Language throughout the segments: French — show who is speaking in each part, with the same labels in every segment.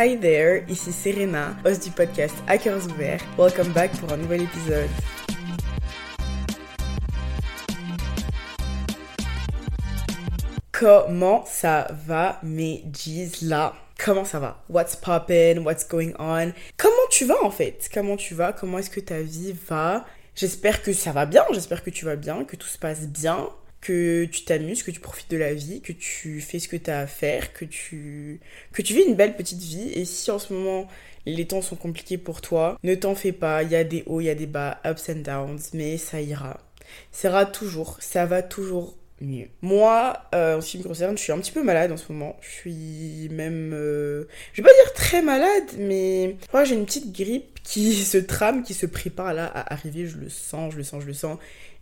Speaker 1: Hi there, ici Serena, host du podcast Hackers Ouverts. Welcome back pour un nouvel épisode. Comment ça va mes G's là? Comment ça va? What's poppin'? What's going on? Comment tu vas en fait? Comment tu vas? Comment est-ce que ta vie va? J'espère que ça va bien, j'espère que tu vas bien, que tout se passe bien que tu t'amuses, que tu profites de la vie, que tu fais ce que tu as à faire, que tu, que tu vis une belle petite vie. Et si en ce moment les temps sont compliqués pour toi, ne t'en fais pas, il y a des hauts, il y a des bas, ups and downs, mais ça ira. Ça ira toujours, ça va toujours mieux. Moi, euh, en ce qui me concerne, je suis un petit peu malade en ce moment. Je suis même, euh, je vais pas dire très malade, mais que j'ai une petite grippe qui se trame, qui se prépare là à arriver. Je le sens, je le sens, je le sens.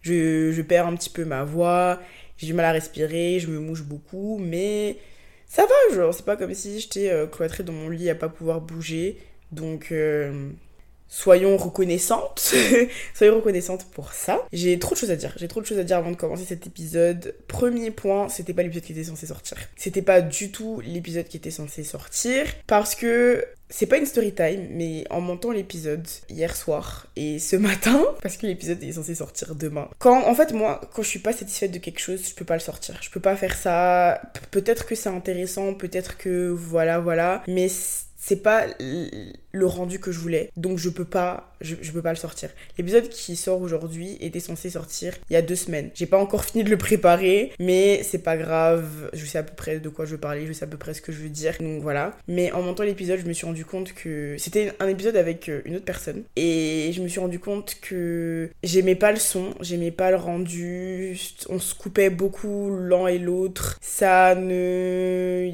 Speaker 1: Je, perds un petit peu ma voix, j'ai du mal à respirer, je me mouche beaucoup, mais ça va, genre, c'est pas comme si j'étais euh, cloîtrée dans mon lit à pas pouvoir bouger. Donc, euh, soyons reconnaissantes. soyons reconnaissantes pour ça. J'ai trop de choses à dire. J'ai trop de choses à dire avant de commencer cet épisode. Premier point, c'était pas l'épisode qui était censé sortir. C'était pas du tout l'épisode qui était censé sortir parce que c'est pas une story time, mais en montant l'épisode hier soir et ce matin, parce que l'épisode est censé sortir demain. Quand, en fait, moi, quand je suis pas satisfaite de quelque chose, je peux pas le sortir. Je peux pas faire ça. Peut-être que c'est intéressant, peut-être que voilà, voilà, mais c'est pas le rendu que je voulais. Donc je peux pas, je, peux pas le sortir. L'épisode qui sort aujourd'hui était censé sortir il y a deux semaines. J'ai pas encore fini de le préparer, mais c'est pas grave. Je sais à peu près de quoi je veux parler, je sais à peu près ce que je veux dire. Donc voilà. Mais en montant l'épisode, je me suis rendu compte que c'était un épisode avec euh, une autre personne. Et je me suis rendu compte que j'aimais pas le son, j'aimais pas le rendu. On se coupait beaucoup l'un et l'autre. Ça ne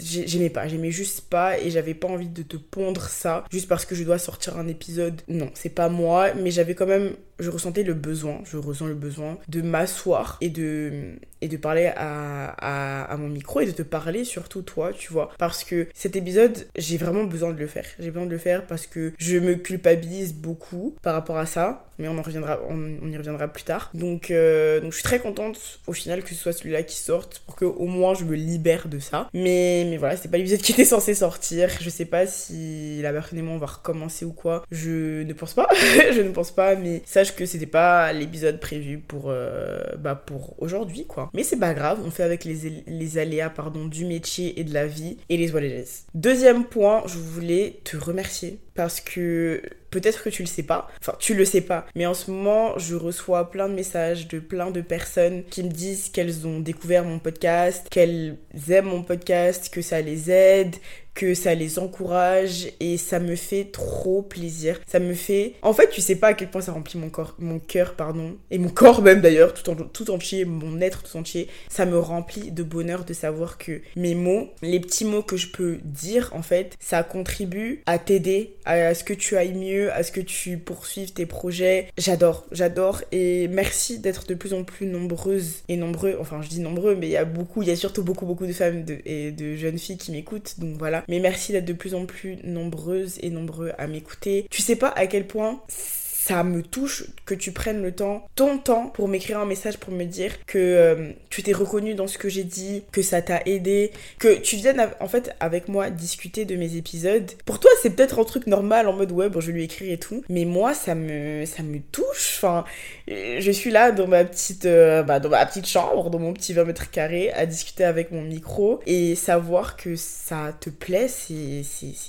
Speaker 1: j'aimais pas, j'aimais juste pas et j'avais pas envie de te pondre ça juste parce que je dois sortir un épisode. Non, c'est pas moi, mais j'avais quand même je ressentais le besoin, je ressens le besoin de m'asseoir et de, et de parler à, à, mon micro et de te parler surtout toi, tu vois. Parce que cet épisode, j'ai vraiment besoin de le faire. J'ai besoin de le faire parce que je me culpabilise beaucoup par rapport à ça, mais on en reviendra, on, y reviendra plus tard. Donc, euh, donc je suis très contente au final que ce soit celui-là qui sorte pour que au moins je me libère de ça. Mais, mais voilà, c'était pas l'épisode qui était censé sortir. Je sais pas si la personne et on va recommencer ou quoi. Je ne pense pas. je ne pense pas, mais ça que c'était pas l'épisode prévu pour, euh, bah pour aujourd'hui, quoi. Mais c'est pas grave, on fait avec les, les, aléas pardon, du métier et de la vie et les what Deuxième point, je voulais te remercier parce que peut-être que tu le sais pas, enfin tu le sais pas, mais en ce moment je reçois plein de messages de plein de personnes qui me disent qu'elles ont découvert mon podcast, qu'elles aiment mon podcast, que ça les aide, que ça les encourage et ça me fait trop plaisir. Ça me fait... En fait, tu sais pas à quel point ça remplit mon corps, mon cœur, pardon, et mon corps même d'ailleurs, tout, en, tout entier, mon être tout entier. Ça me remplit de bonheur de savoir que mes mots, les petits mots que je peux dire, en fait, ça contribue à t'aider, à ce que tu ailles mieux, à ce que tu poursuives tes projets. J'adore, j'adore et merci d'être de plus en plus nombreuses et nombreux. Enfin, je dis nombreux, mais il y a beaucoup, il y a surtout beaucoup, beaucoup de femmes et de jeunes filles qui m'écoutent. Donc voilà, mais merci d'être de plus en plus nombreuses et nombreux à m'écouter. Tu sais pas à quel point ça me touche que tu prennes le temps, ton temps, pour m'écrire un message pour me dire que euh, tu t'es reconnu dans ce que j'ai dit, que ça t'a aidé, que tu viennes en fait avec moi discuter de mes épisodes. Pour toi, c'est peut-être un truc normal en mode ouais, bon, je lui écris et tout, mais moi, ça me, ça me touche. Enfin, je suis là dans ma petite, euh, bah, dans ma petite chambre, dans mon petit 20 mètres carrés, à discuter avec mon micro et savoir que ça te plaît, c'est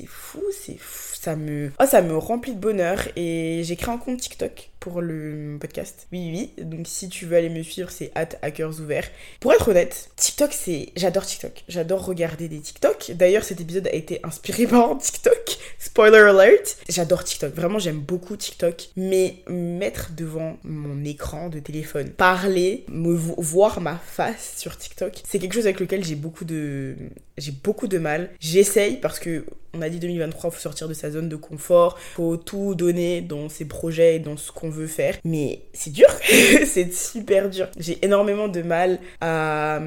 Speaker 1: fou, c'est fou ça me, oh, ça me remplit de bonheur et créé un TikTok pour le podcast. Oui, oui, donc si tu veux aller me suivre, c'est at hackers ouverts. Pour être honnête, TikTok, c'est. J'adore TikTok. J'adore regarder des TikTok. D'ailleurs, cet épisode a été inspiré par TikTok. Spoiler alert. J'adore TikTok. Vraiment, j'aime beaucoup TikTok. Mais mettre devant mon écran de téléphone, parler, me voir ma face sur TikTok, c'est quelque chose avec lequel j'ai beaucoup de. J'ai beaucoup de mal. J'essaye parce que on a dit 2023, faut sortir de sa zone de confort, faut tout donner dans ses projets et dans ce qu'on faire. Mais c'est dur, c'est super dur. J'ai énormément de mal à,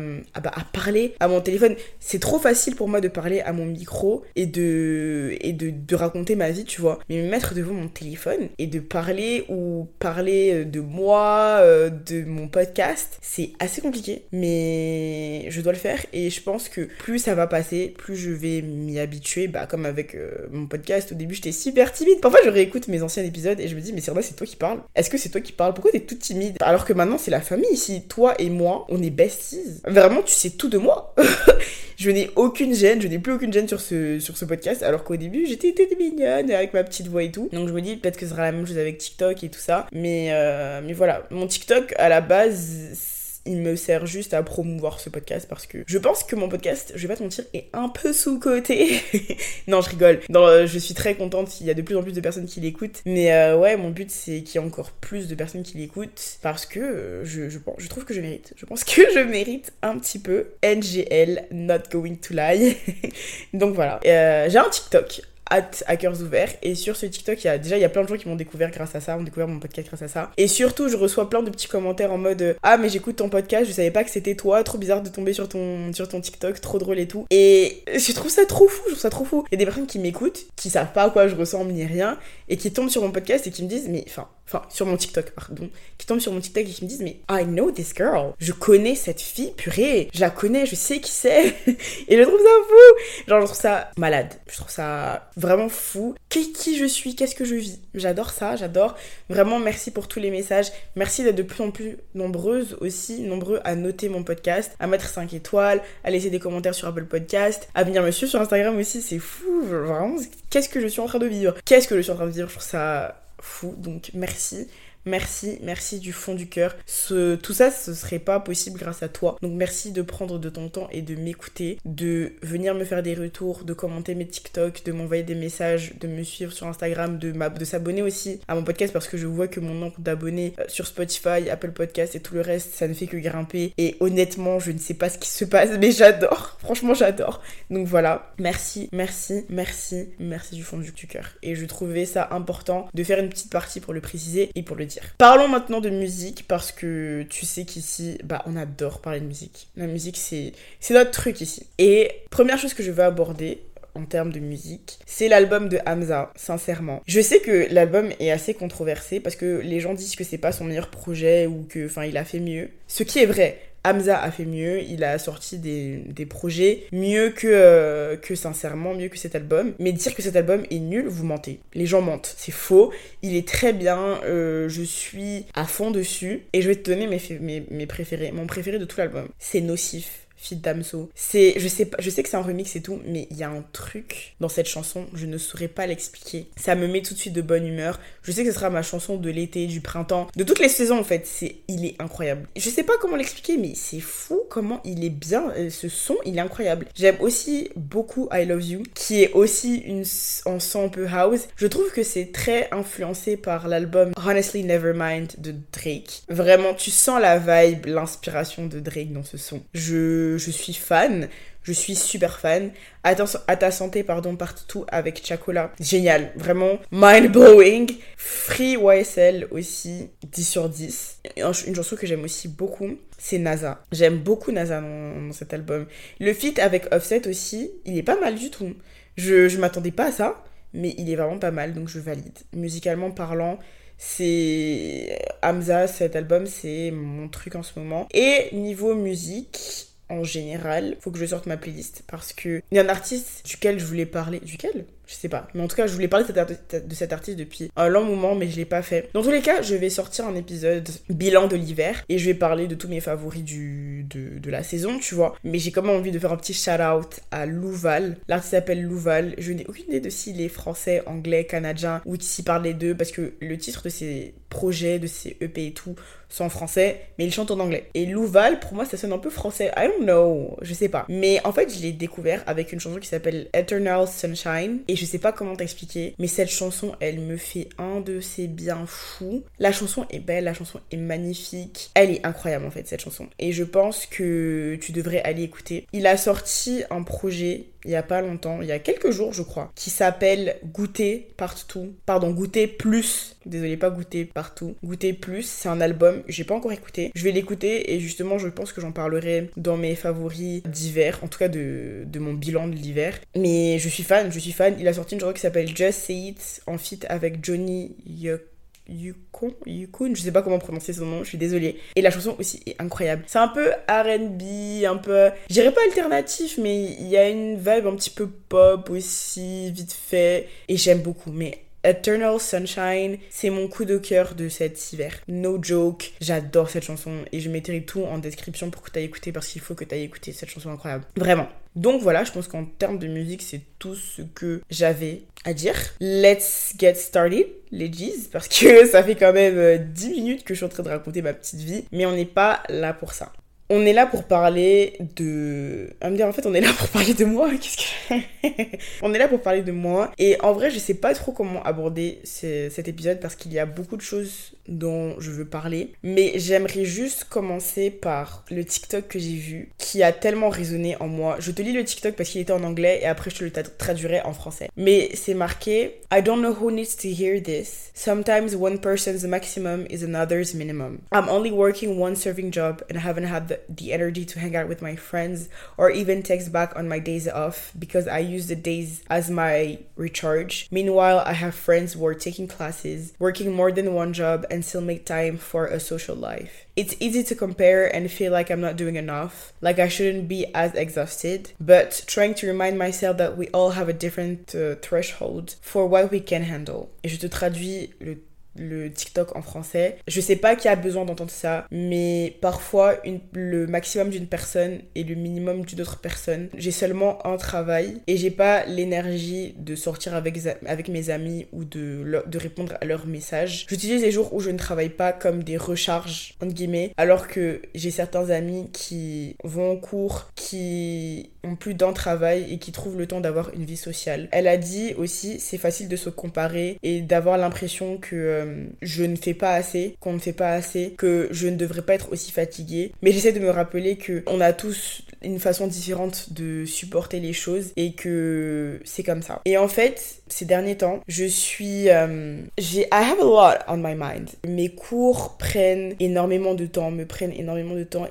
Speaker 1: bah, à, parler à mon téléphone. C'est trop facile pour moi de parler à mon micro et de, et de, raconter ma vie, tu vois. Mais me mettre devant mon téléphone et de parler ou parler de moi, euh, de mon podcast, c'est assez compliqué. Mais je dois le faire et je pense que plus ça va passer, plus je vais m'y habituer. Bah, comme avec euh, mon podcast, au début j'étais super timide. Parfois je réécoute mes anciens épisodes et je me dis, mais c'est vrai, c'est toi qui parles. Est-ce que c'est toi qui parles? Pourquoi t'es toute timide? Alors que maintenant c'est la famille ici. Toi et moi, on est besties. Vraiment, tu sais tout de moi. je n'ai aucune gêne, je n'ai plus aucune gêne sur ce, sur ce podcast. Alors qu'au début, j'étais mignonne avec ma petite voix et tout. Donc je me dis, peut-être que ce sera la même chose avec TikTok et tout ça. Mais, euh, mais voilà, mon TikTok à la base il me sert juste à promouvoir ce podcast parce que je pense que mon podcast, je vais pas te mentir, est un peu sous-côté. non, je rigole. Euh, je suis très contente, il y a de plus en plus de personnes qui l'écoutent. Mais euh, ouais, mon but c'est qu'il y ait encore plus de personnes qui l'écoutent parce que euh, je, je, je trouve que je mérite. Je pense que je mérite un petit peu. NGL, not going to lie. Donc voilà. j'ai un TikTok at Hackers Ouverts. Et sur ce TikTok, il y a, déjà, il y a plein de gens qui m'ont découvert grâce à ça, ont découvert mon podcast grâce à ça. Et surtout, je reçois plein de petits commentaires en mode Ah, mais j'écoute ton podcast, je savais pas que c'était toi, trop bizarre de tomber sur ton, sur ton TikTok, trop drôle et tout. Et je trouve ça trop fou, je trouve ça trop fou. Il y a des personnes qui m'écoutent, qui savent pas à quoi je ressemble ni rien, et qui tombent sur mon podcast et qui me disent Mais enfin, enfin sur mon TikTok pardon, qui tombent sur mon TikTok et qui me disent mais I know this girl, je connais cette fille, purée, je la connais, je sais qui c'est, et je trouve ça fou, genre je trouve ça malade, je trouve ça vraiment fou, qui, qui je suis, qu'est-ce que je vis, j'adore ça, j'adore, vraiment merci pour tous les messages, merci d'être de plus en plus nombreuses aussi, nombreux à noter mon podcast, à mettre 5 étoiles, à laisser des commentaires sur Apple Podcast, à venir me suivre sur Instagram aussi, c'est fou, vraiment, qu'est-ce que je suis en train de vivre, qu'est-ce que je suis en train de vivre, je trouve ça fou. Donc merci. Merci, merci du fond du cœur. Tout ça, ce serait pas possible grâce à toi. Donc merci de prendre de ton temps et de m'écouter, de venir me faire des retours, de commenter mes TikTok, de m'envoyer des messages, de me suivre sur Instagram, de, de s'abonner aussi à mon podcast parce que je vois que mon nombre d'abonnés euh, sur Spotify, Apple Podcast et tout le reste, ça ne fait que grimper. Et honnêtement, je ne sais pas ce qui se passe, mais j'adore. Franchement, j'adore. Donc voilà. Merci, merci, merci, merci du fond du cœur. Et je trouvais ça important de faire une petite partie pour le préciser et pour le Parlons maintenant de musique parce que tu sais qu'ici, bah, on adore parler de musique. La musique, c'est, c'est notre truc ici. Et première chose que je veux aborder, en termes de musique, c'est l'album de Hamza, sincèrement. Je sais que l'album est assez controversé parce que les gens disent que c'est pas son meilleur projet ou que, enfin, il a fait mieux. Ce qui est vrai. Hamza a fait mieux, il a sorti des, projets mieux que, euh, que sincèrement, mieux que cet album. Mais dire que cet album est nul, vous mentez. Les gens mentent, c'est faux. Il est très bien, euh, je suis à fond dessus. Et je vais te donner mes, mes, mes préférés. Mon préféré de tout l'album, c'est Nocif. Fit Damso. C'est, je sais pas, je sais que c'est un remix et tout, mais il y a un truc dans cette chanson, je ne saurais pas l'expliquer. Ça me met tout de suite de bonne humeur. Je sais que ce sera ma chanson de l'été, du printemps, de toutes les saisons en fait. C'est, il est incroyable. Je sais pas comment l'expliquer, mais c'est fou comment il est bien. Euh, ce son, il est incroyable. J'aime aussi beaucoup I Love You, qui est aussi une en son un peu house. Je trouve que c'est très influencé par l'album Honestly Nevermind de Drake. Vraiment, tu sens la vibe, l'inspiration de Drake dans ce son. Je je, suis fan. Je suis super fan. Attention à ta santé, pardon, partout avec Chacola. Génial, vraiment mind blowing. Free YSL aussi, 10 sur 10. Une chanson que j'aime aussi beaucoup, c'est NASA. J'aime beaucoup NASA dans, cet album. Le feat avec Offset aussi, il est pas mal du tout. Je, je m'attendais pas à ça, mais il est vraiment pas mal, donc je valide. Musicalement parlant, c'est Hamza, cet album, c'est mon truc en ce moment. Et niveau musique, en général, faut que je sorte ma playlist parce que il y a un artiste duquel je voulais parler. Duquel? Je sais pas. Mais en tout cas, je voulais parler de cet artiste depuis un long moment, mais je l'ai pas fait. Dans tous les cas, je vais sortir un épisode bilan de l'hiver et je vais parler de tous mes favoris du, de, la saison, tu vois. Mais j'ai quand même envie de faire un petit shout-out à Louval. L'artiste s'appelle Louval. Je n'ai aucune idée de s'il est français, anglais, canadien ou s'il parle les deux parce que le titre de ses projets, de ses EP et tout sont en français, mais il chante en anglais. Et Louval, pour moi, ça sonne un peu français. I don't know, je sais pas. Mais en fait, je l'ai découvert avec une chanson qui s'appelle Eternal Sunshine et je sais pas comment t'expliquer, mais cette chanson, elle me fait un de ses biens fous. La chanson est belle, la chanson est magnifique. Elle est incroyable en fait, cette chanson. Et je pense que tu devrais aller écouter. Il a sorti un projet il y a pas longtemps, il y a quelques jours je crois, qui s'appelle Goûter partout. Pardon, Goûter plus. Désolé, pas Goûter partout. Goûter plus, c'est un album, j'ai pas encore écouté. Je vais l'écouter et justement je pense que j'en parlerai dans mes favoris d'hiver, en tout cas de, de mon bilan de l'hiver. Mais je suis fan, je suis fan. Il a sorti une chanson qui s'appelle Just Say It en feat avec Johnny Yuck Yukon, Yukon, je sais pas comment prononcer son nom, je suis désolée. Et la chanson aussi est incroyable. C'est un peu RB, un peu. Je dirais pas alternatif, mais il y a une vibe un petit peu pop aussi, vite fait. Et j'aime beaucoup. Mais Eternal Sunshine, c'est mon coup de cœur de cet hiver. No joke, j'adore cette chanson et je mettrai tout en description pour que tu ailles écouter parce qu'il faut que tu ailles écouter cette chanson incroyable. Vraiment. Donc voilà, je pense qu'en termes de musique, c'est tout ce que j'avais à dire. Let's get started, les G's, parce que ça fait quand même 10 euh, minutes que je suis en train de raconter ma petite vie, mais on n'est pas là pour ça. On est là pour parler de. À me dire, en fait, on est là pour parler de moi. Qu'est-ce que. on est là pour parler de moi. Et en vrai, je sais pas trop comment aborder cet épisode parce qu'il y a beaucoup de choses dont je veux parler. Mais j'aimerais juste commencer par le TikTok que j'ai vu qui a tellement résonné en moi. Je te lis le TikTok parce qu'il était en anglais et après je te le traduirai en français. Mais c'est marqué I don't know who needs to hear this. Sometimes one person's maximum is another's minimum. I'm only working one serving job and haven't had the the, energy to hang out with my friends or even text back on my days off because I use the days as my recharge. Meanwhile, I have friends who are taking classes, working more than one job, and still make time for a social life. It's easy to compare and feel like I'm not doing enough, like I shouldn't be as exhausted, but trying to remind myself that we all have a different uh, threshold for what we can handle. Et je te traduis le le TikTok en français. Je sais pas qui a besoin d'entendre ça, mais parfois le maximum d'une personne et le minimum d'une autre personne. J'ai seulement un travail et j'ai pas l'énergie de sortir avec, mes amis ou de, de répondre à leurs messages. J'utilise les jours où je ne travaille pas comme des recharges, entre guillemets, alors que j'ai certains amis qui vont en cours, qui ont plus d'un travail et qui trouvent le temps d'avoir une vie sociale. Elle a dit aussi, c'est facile de se comparer et d'avoir l'impression que euh, je ne fais pas assez, qu'on ne fait pas assez, que je ne devrais pas être aussi fatiguée. Mais j'essaie de me rappeler que on a tous une façon différente de supporter les choses et que c'est comme ça. Et en fait, ces derniers temps, je suis euh, j'ai I have a lot on my mind. Mes cours prennent énormément de temps, me prennent énormément de temps,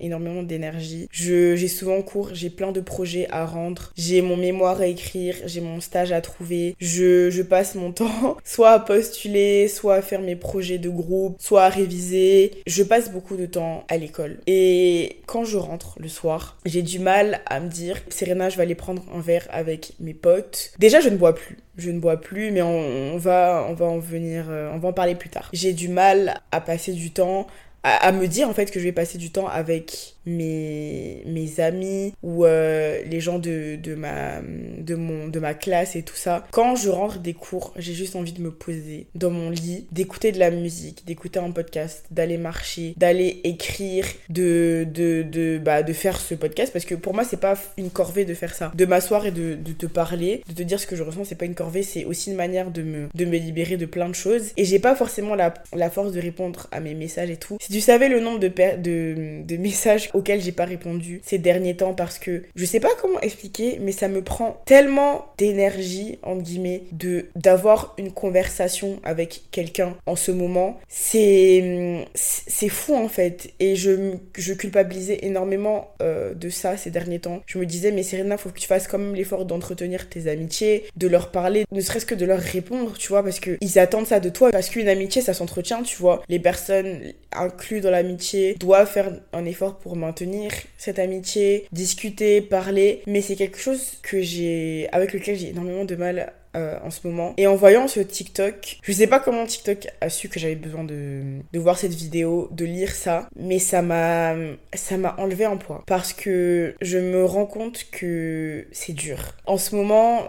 Speaker 1: énormément d'énergie. Je j'ai souvent cours, j'ai plein de projets à rendre, j'ai mon mémoire à écrire, j'ai mon stage à trouver. Je je passe mon temps soit à postuler, à faire mes projets de groupe, soit à réviser. Je passe beaucoup de temps à l'école. Et quand je rentre le soir, j'ai du mal à me dire, Serena, je vais aller prendre un verre avec mes potes. Déjà, je ne bois plus. Je ne bois plus, mais on, va, on va en venir, euh, on va en parler plus tard. J'ai du mal à passer du temps à, me dire en fait que je vais passer du temps avec mes, amis ou euh, les gens de, de, ma, de, mon, de ma classe et tout ça. Quand je rentre des cours, j'ai juste envie de me poser dans mon lit, d'écouter de la musique, d'écouter un podcast, d'aller marcher, d'aller écrire, de, de, de, bah, de faire ce podcast parce que pour moi, c'est pas une corvée de faire ça. De m'asseoir et de, de te parler, de te dire ce que je ressens, c'est pas une corvée, c'est aussi une manière de me, de me libérer de plein de choses. Et j'ai pas forcément la, la force de répondre à mes messages et tout. Si tu savais le nombre de, de, de messages auxquels j'ai pas répondu ces derniers temps parce que je sais pas comment expliquer, mais ça me prend tellement d'énergie, entre guillemets, de d'avoir une conversation avec quelqu'un en ce moment. C'est c'est fou en fait. Et je, je culpabilisais énormément euh, de ça ces derniers temps. Je me disais, mais Serena, faut que tu fasses quand même l'effort d'entretenir tes amitiés, de leur parler, ne serait-ce que de leur répondre, tu vois, parce qu'ils attendent ça de toi. Parce qu'une amitié, ça s'entretient, tu vois. Les personnes incluses dans l'amitié doivent faire un effort pour maintenir cette amitié, discuter, parler, mais c'est quelque chose que j'ai avec lequel j'ai énormément de mal euh, en ce moment. Et en voyant ce TikTok, je sais pas comment TikTok a su que j'avais besoin de, de, voir cette vidéo, de lire ça, mais ça m'a ça m'a enlevé un poids parce que je me rends compte que c'est dur. En ce moment,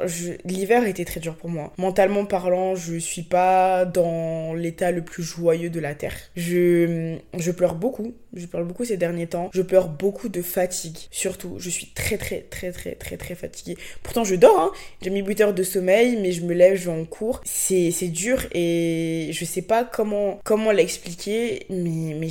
Speaker 1: l'hiver était très dur pour moi. Mentalement parlant, je suis pas dans l'état le plus joyeux de la terre. Je je pleure beaucoup Je pleure beaucoup ces derniers temps. Je pleure beaucoup de fatigue. Surtout, je suis très très très très très très fatiguée. Pourtant, je dors, hein. J'ai mis 8 heures de sommeil, mais je me lève, je vais en cours. C'est dur et je sais pas comment, comment l'expliquer, mais, mais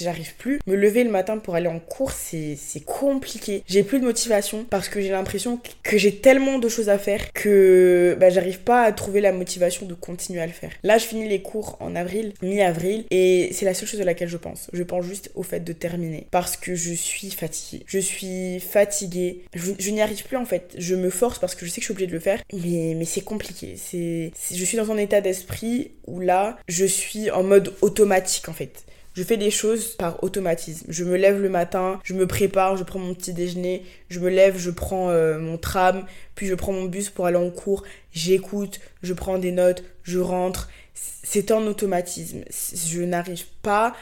Speaker 1: j'arrive plus. Me lever le matin pour aller en cours, c'est compliqué. J'ai plus de motivation parce que j'ai l'impression que j'ai tellement de choses à faire que bah, j'arrive pas à trouver la motivation de continuer à le faire. Là, je finis les cours en avril, mi-avril, et c'est la seule chose à laquelle je pense. Je pense juste au fait de terminer parce que je suis fatiguée. Je suis fatiguée. Je, n'y arrive plus en fait. Je me force parce que je sais que je suis obligée de le faire, mais, mais c'est compliqué. C'est, je suis dans un état d'esprit où là, je suis en mode automatique en fait. Je fais des choses par automatisme. Je me lève le matin, je me prépare, je prends mon petit déjeuner, je me lève, je prends euh, mon tram, puis je prends mon bus pour aller en cours, j'écoute, je prends des notes, je rentre. C'est un automatisme. Je n'arrive pas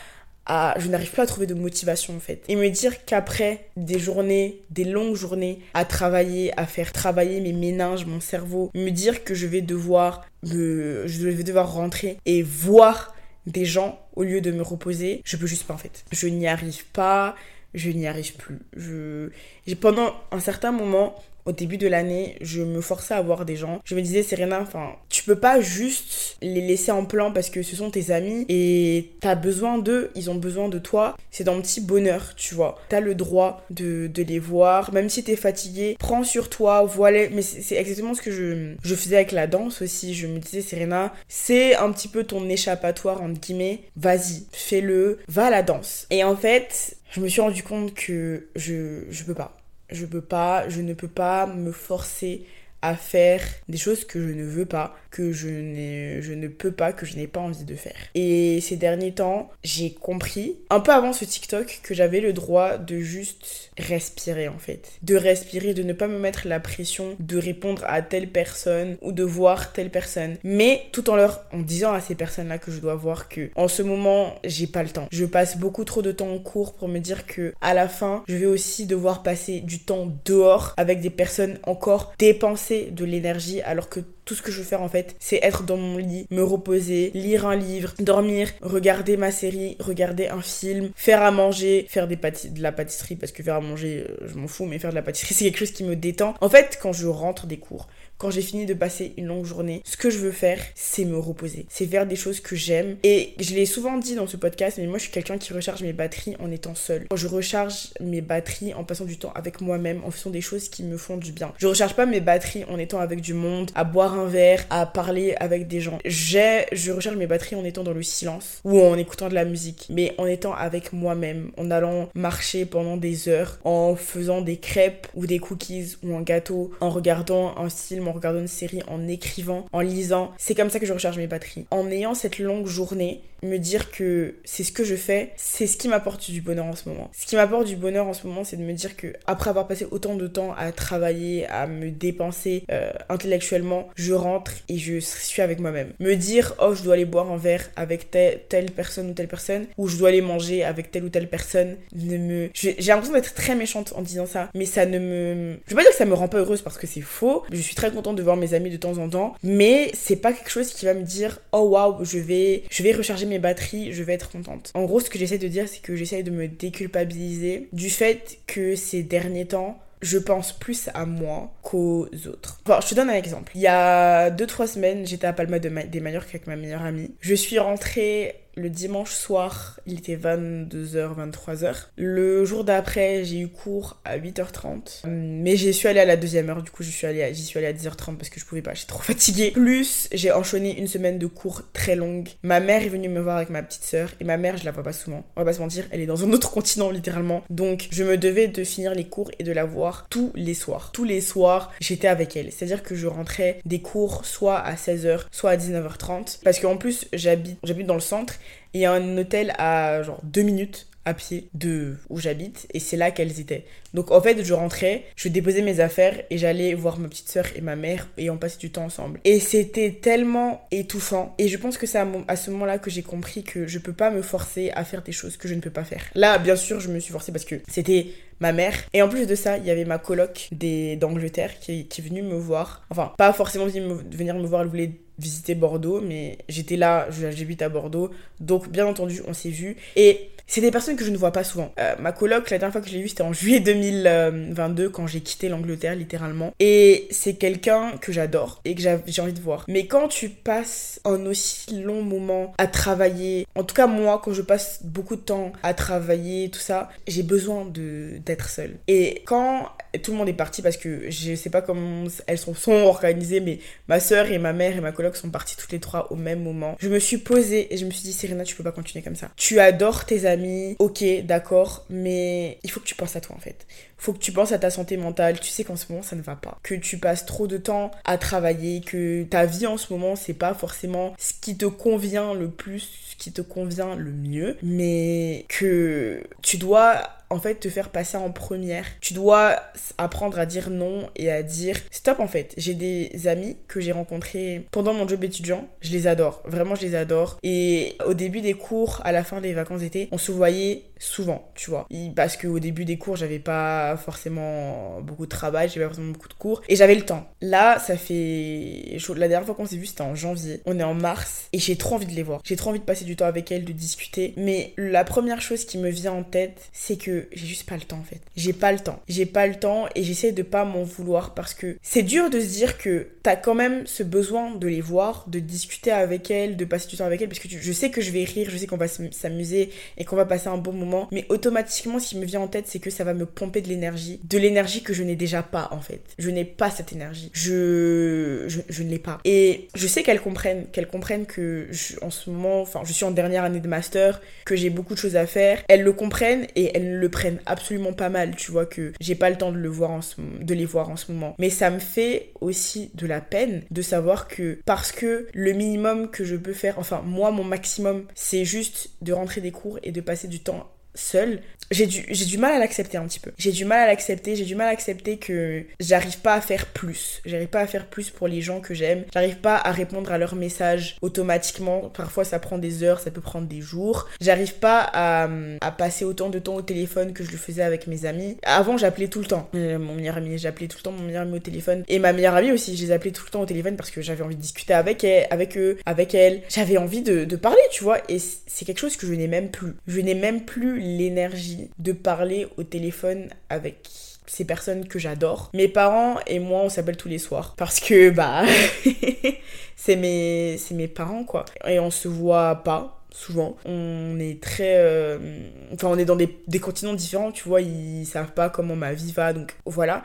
Speaker 1: je n'arrive pas à trouver de motivation en fait. Et me dire qu'après des journées, des longues journées à travailler, à faire travailler mes méninges, mon cerveau, me dire que je vais devoir me, je vais devoir rentrer et voir des gens au lieu de me reposer, je peux juste pas en fait. Je n'y arrive pas, je n'y arrive plus. Pendant un certain moment, au début de l'année, je me forçais à voir des gens. Je me disais, Serena, enfin, tu peux pas juste les laisser en plan parce que ce sont tes amis et t'as besoin d'eux, ils ont besoin de toi. C'est dans petit bonheur, tu vois. T'as le droit de, les voir, même si t'es fatigué, prends sur toi, voilà. Mais c'est exactement ce que je, faisais avec la danse aussi. Je me disais, Serena, c'est un petit peu ton échappatoire, entre guillemets. Vas-y, fais-le, va à la danse. Et en fait, je me suis rendu compte que je, je peux pas je peux pas, je ne peux pas me forcer à faire des choses que je ne veux pas, que je, je ne peux pas, que je n'ai pas envie de faire. Et ces derniers temps, j'ai compris, un peu avant ce TikTok, que j'avais le droit de juste respirer en fait. De respirer, de ne pas me mettre la pression de répondre à telle personne ou de voir telle personne. Mais tout en leur en disant à ces personnes-là que je dois voir que en ce moment, j'ai pas le temps. Je passe beaucoup trop de temps en cours pour me dire que à la fin, je vais aussi devoir passer du temps dehors avec des personnes encore dépensées de l'énergie alors que tout ce que je veux faire en fait, c'est être dans mon lit, me reposer, lire un livre, dormir, regarder ma série, regarder un film, faire à manger, faire des de la pâtisserie parce que faire à manger, euh, je m'en fous, mais faire de la pâtisserie c'est quelque chose qui me détend. En fait, quand je rentre des cours, quand j'ai fini de passer une longue journée, ce que je veux faire, c'est me reposer. C'est faire des choses que j'aime. Et je l'ai souvent dit dans ce podcast, mais moi je suis quelqu'un qui recharge mes batteries en étant seul. Je recharge mes batteries en passant du temps avec moi-même, en faisant des choses qui me font du bien. Je recharge pas mes batteries en étant avec du monde, à boire un verre, à parler avec des gens. J'ai, je recharge mes batteries en étant dans le silence ou en écoutant de la musique, mais en étant avec moi-même, en allant marcher pendant des heures, en faisant des crêpes ou des cookies ou un gâteau, en regardant un film en regardant une série, en écrivant, en lisant. C'est comme ça que je recharge mes batteries. En ayant cette longue journée, me dire que c'est ce que je fais, c'est ce qui m'apporte du bonheur en ce moment. Ce qui m'apporte du bonheur en ce moment, c'est de me dire que après avoir passé autant de temps à travailler, à me dépenser euh, intellectuellement, je rentre et je suis avec moi-même. Me dire oh je dois aller boire un verre avec telle, personne ou telle personne, ou je dois aller manger avec telle ou telle personne, ne me, j'ai l'impression d'être très méchante en disant ça, mais ça ne me, je veux pas dire que ça me rend pas heureuse parce que c'est faux. Je suis très contente de voir mes amis de temps en temps, mais c'est pas quelque chose qui va me dire oh waouh je vais, je vais recharger mes batteries, je vais être contente. En gros, ce que j'essaie de dire, c'est que j'essaie de me déculpabiliser du fait que ces derniers temps, je pense plus à moi qu'aux autres. Bon, je te donne un exemple. Il y a 2-3 semaines, j'étais à Palma de des Mallorca avec ma meilleure amie. Je suis rentrée le dimanche soir, il était 22h, 23h. Le jour d'après, j'ai eu cours à 8h30. Mais j'y suis allée à la deuxième heure, du coup, j'y suis allée à, suis à 10h30 parce que je pouvais pas, j'étais trop fatiguée. Plus, j'ai enchaîné une semaine de cours très longue. Ma mère est venue me voir avec ma petite sœur et ma mère, je la vois pas souvent. On va pas se mentir, elle est dans un autre continent littéralement. Donc, je me devais de finir les cours et de la voir tous les soirs. Tous les soirs, j'étais avec elle. C'est-à-dire que je rentrais des cours soit à 16h, soit à 19h30 parce qu'en plus, j'habite dans le centre il y a un hôtel à genre deux minutes à pied de où j'habite et c'est là qu'elles étaient. Donc en fait, je rentrais, je déposais mes affaires et j'allais voir ma petite soeur et ma mère et on passait du temps ensemble. Et c'était tellement étouffant. Et je pense que c'est à, ce moment-là que j'ai compris que je peux pas me forcer à faire des choses que je ne peux pas faire. Là, bien sûr, je me suis forcée parce que c'était ma mère. Et en plus de ça, il y avait ma coloc d'Angleterre qui, qui est venue me voir. Enfin, pas forcément venir me voir, elle voulait visiter Bordeaux, mais j'étais là, j'habite à Bordeaux. Donc, bien entendu, on s'est vu. Et c'est des personnes que je ne vois pas souvent. Euh, ma coloc, la dernière fois que je l'ai vue, c'était en juillet 2022 quand j'ai quitté l'Angleterre littéralement. Et c'est quelqu'un que j'adore et que j'ai envie de voir. Mais quand tu passes un aussi long moment à travailler, en tout cas moi, quand je passe beaucoup de temps à travailler, tout ça, j'ai besoin d'être seule. Et quand tout le monde est parti parce que je sais pas comment elles sont, organisées, mais ma soeur et ma mère et ma coloc sont parties toutes les trois au même moment. Je me suis posée et je me suis dit, Serena, tu peux pas continuer comme ça. Tu adores tes amis ok, d'accord, mais il faut que tu penses à toi en fait. Faut que tu penses à ta santé mentale. Tu sais qu'en ce moment ça ne va pas. Que tu passes trop de temps à travailler, que ta vie en ce moment c'est pas forcément ce qui te convient le plus, ce qui te convient le mieux, mais que tu dois en fait te faire passer en première. Tu dois apprendre à dire non et à dire stop en fait. J'ai des amis que j'ai rencontrés pendant mon job étudiant, je les adore, vraiment je les adore. Et au début des cours, à la fin des vacances d'été, on se voyait souvent, tu vois. Parce qu'au début des cours, j'avais pas forcément beaucoup de travail, j'avais pas forcément beaucoup de cours et j'avais le temps. Là, ça fait. La dernière fois qu'on s'est vu, c'était en janvier. On est en mars et j'ai trop envie de les voir. J'ai trop envie de passer du temps avec elles, de discuter. Mais la première chose qui me vient en tête, c'est que j'ai juste pas le temps en fait. J'ai pas le temps. J'ai pas le temps et j'essaie de pas m'en vouloir parce que c'est dur de se dire que t'as quand même ce besoin de les voir, de discuter avec elles, de passer du temps avec elles parce que je sais que je vais rire, je sais qu'on va s'amuser et qu'on va passer un bon moment mais automatiquement, ce qui me vient en tête, c'est que ça va me pomper de l'énergie, de l'énergie que je n'ai déjà pas en fait. Je n'ai pas cette énergie. Je, je, ne l'ai pas. Et je sais qu'elles comprennent, qu'elles comprennent que en ce moment, enfin, je suis en dernière année de master, que j'ai beaucoup de choses à faire. Elles le comprennent et elles le prennent absolument pas mal. Tu vois que j'ai pas le temps de le voir de les voir en ce moment. Mais ça me fait aussi de la peine de savoir que parce que le minimum que je peux faire, enfin moi mon maximum, c'est juste de rentrer des cours et de passer du temps seule, j'ai du, du mal à l'accepter un petit peu. J'ai du mal à l'accepter, j'ai du mal à accepter que j'arrive pas à faire plus. J'arrive pas à faire plus pour les gens que j'aime. J'arrive pas à répondre à leurs messages automatiquement. Parfois ça prend des heures, ça peut prendre des jours. J'arrive pas à, à passer autant de temps au téléphone que je le faisais avec mes amis. Avant j'appelais tout le temps. Euh, mon meilleur ami, j'appelais tout le temps mon meilleur ami au téléphone. Et ma meilleure amie aussi, je les appelais tout le temps au téléphone parce que j'avais envie de discuter avec elle, avec eux, avec elle. J'avais envie de, de parler, tu vois. Et c'est quelque chose que je n'ai même plus. Je n'ai même plus l'énergie de parler au téléphone avec ces personnes que j'adore. Mes parents et moi, on s'appelle tous les soirs. Parce que, bah, c'est mes, mes parents, quoi. Et on se voit pas souvent. On est très... Euh, enfin, on est dans des, des continents différents, tu vois, ils savent pas comment ma vie va, donc voilà.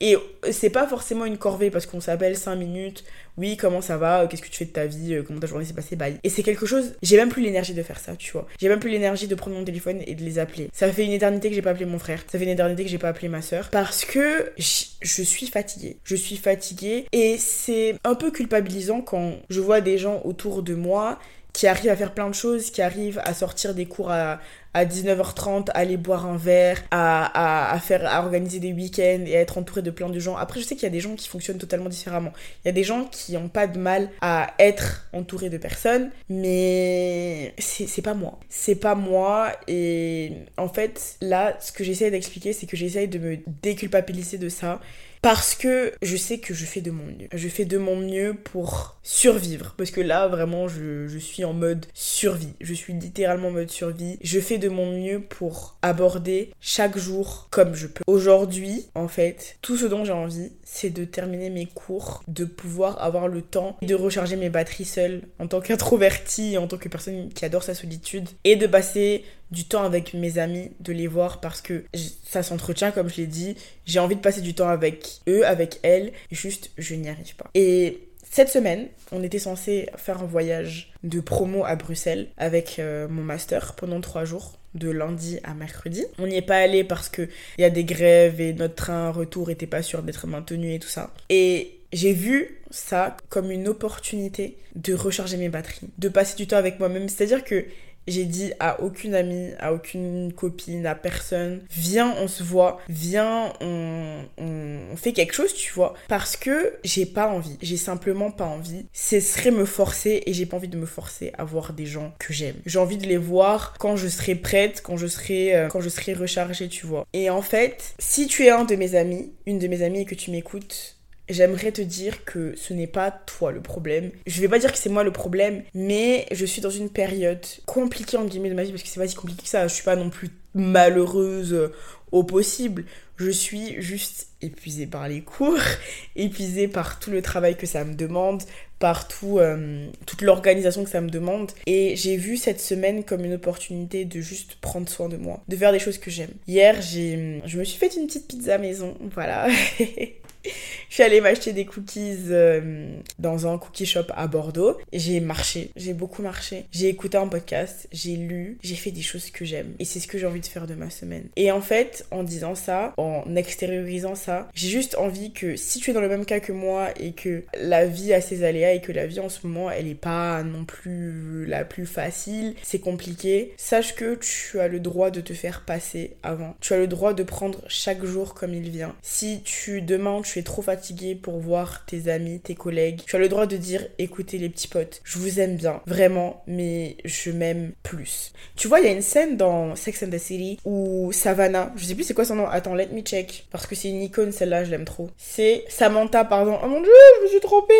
Speaker 1: Et c'est pas forcément une corvée parce qu'on s'appelle 5 minutes. Oui, comment ça va Qu'est-ce que tu fais de ta vie euh, Comment ta journée s'est passée Bye. Et c'est quelque chose. J'ai même plus l'énergie de faire ça, tu vois. J'ai même plus l'énergie de prendre mon téléphone et de les appeler. Ça fait une éternité que j'ai pas appelé mon frère. Ça fait une éternité que j'ai pas appelé ma soeur. Parce que je suis fatiguée. Je suis fatiguée. Et c'est un peu culpabilisant quand je vois des gens autour de moi qui arrivent à faire plein de choses, qui arrivent à sortir des cours à, à 19h30, aller boire un verre, à, à, faire, à organiser des week-ends et à être entouré de plein de gens. Après, je sais qu'il y a des gens qui fonctionnent totalement différemment. Il y a des gens qui n'ont pas de mal à être entourés de personnes, mais c'est pas moi. C'est pas moi. Et en fait, là, ce que j'essaie d'expliquer, c'est que j'essaie de me déculpabiliser de ça parce que je sais que je fais de mon mieux. Je fais de mon mieux pour survivre. Parce que là, vraiment, je, suis en mode survie. Je suis littéralement en mode survie. Je fais de mon mieux pour aborder chaque jour comme je peux. Aujourd'hui, en fait, tout ce dont j'ai envie, c'est de terminer mes cours, de pouvoir avoir le temps de recharger mes batteries seule en tant qu'introvertie, en tant que personne qui adore sa solitude, et de passer du temps avec mes amis, de les voir parce que ça s'entretient comme je l'ai dit. J'ai envie de passer du temps avec eux, avec elles, juste je n'y arrive pas. Et cette semaine, on était censé faire un voyage de promo à Bruxelles avec euh, mon master pendant trois jours de lundi à mercredi. On n'y est pas allé parce que il y a des grèves et notre train retour était pas sûr d'être maintenu et tout ça. Et j'ai vu ça comme une opportunité de recharger mes batteries, de passer du temps avec moi-même. C'est-à-dire que j'ai dit à aucune amie, à aucune copine, à personne, viens, on se voit, viens, on, on, fait quelque chose, tu vois. Parce que j'ai pas envie, j'ai simplement pas envie. Ce serait me forcer et j'ai pas envie de me forcer à voir des gens que j'aime. J'ai envie de les voir quand je serai prête, quand je serai, euh, quand je serai rechargée, tu vois. Et en fait, si tu es un de mes amis, une de mes amies et que tu m'écoutes, j'aimerais te dire que ce n'est pas toi le problème. Je vais pas dire que c'est moi le problème, mais je suis dans une période compliquée en guillemets de ma vie parce que c'est pas si compliqué que ça. Je suis pas non plus malheureuse au possible. Je suis juste épuisée par les cours, épuisée par tout le travail que ça me demande, par euh, toute l'organisation que ça me demande. Et j'ai vu cette semaine comme une opportunité de juste prendre soin de moi, de faire des choses que j'aime. Hier, j'ai, je me suis fait une petite pizza maison, voilà. je suis allée m'acheter des cookies euh, dans un cookie shop à Bordeaux. J'ai marché, j'ai beaucoup marché. J'ai écouté un podcast, j'ai lu, j'ai fait des choses que j'aime. Et c'est ce que j'ai envie de faire de ma semaine. Et en fait, en disant ça, en extériorisant ça, j'ai juste envie que si tu es dans le même cas que moi et que la vie a ses aléas et que la vie en ce moment, elle est pas non plus la plus facile, c'est compliqué, sache que tu as le droit de te faire passer avant. Tu as le droit de prendre chaque jour comme il vient. Si tu demain tu es trop fatigué pour voir tes amis, tes collègues, tu as le droit de dire écoutez les petits potes, je vous aime bien, vraiment, mais je m'aime plus. Tu vois, il y a une scène dans Sex and the City où Savannah, je sais plus c'est quoi son nom, attends, let me check, parce que c'est une icône celle-là, je l'aime trop. C'est Samantha, pardon, oh mon dieu, je me suis trompée.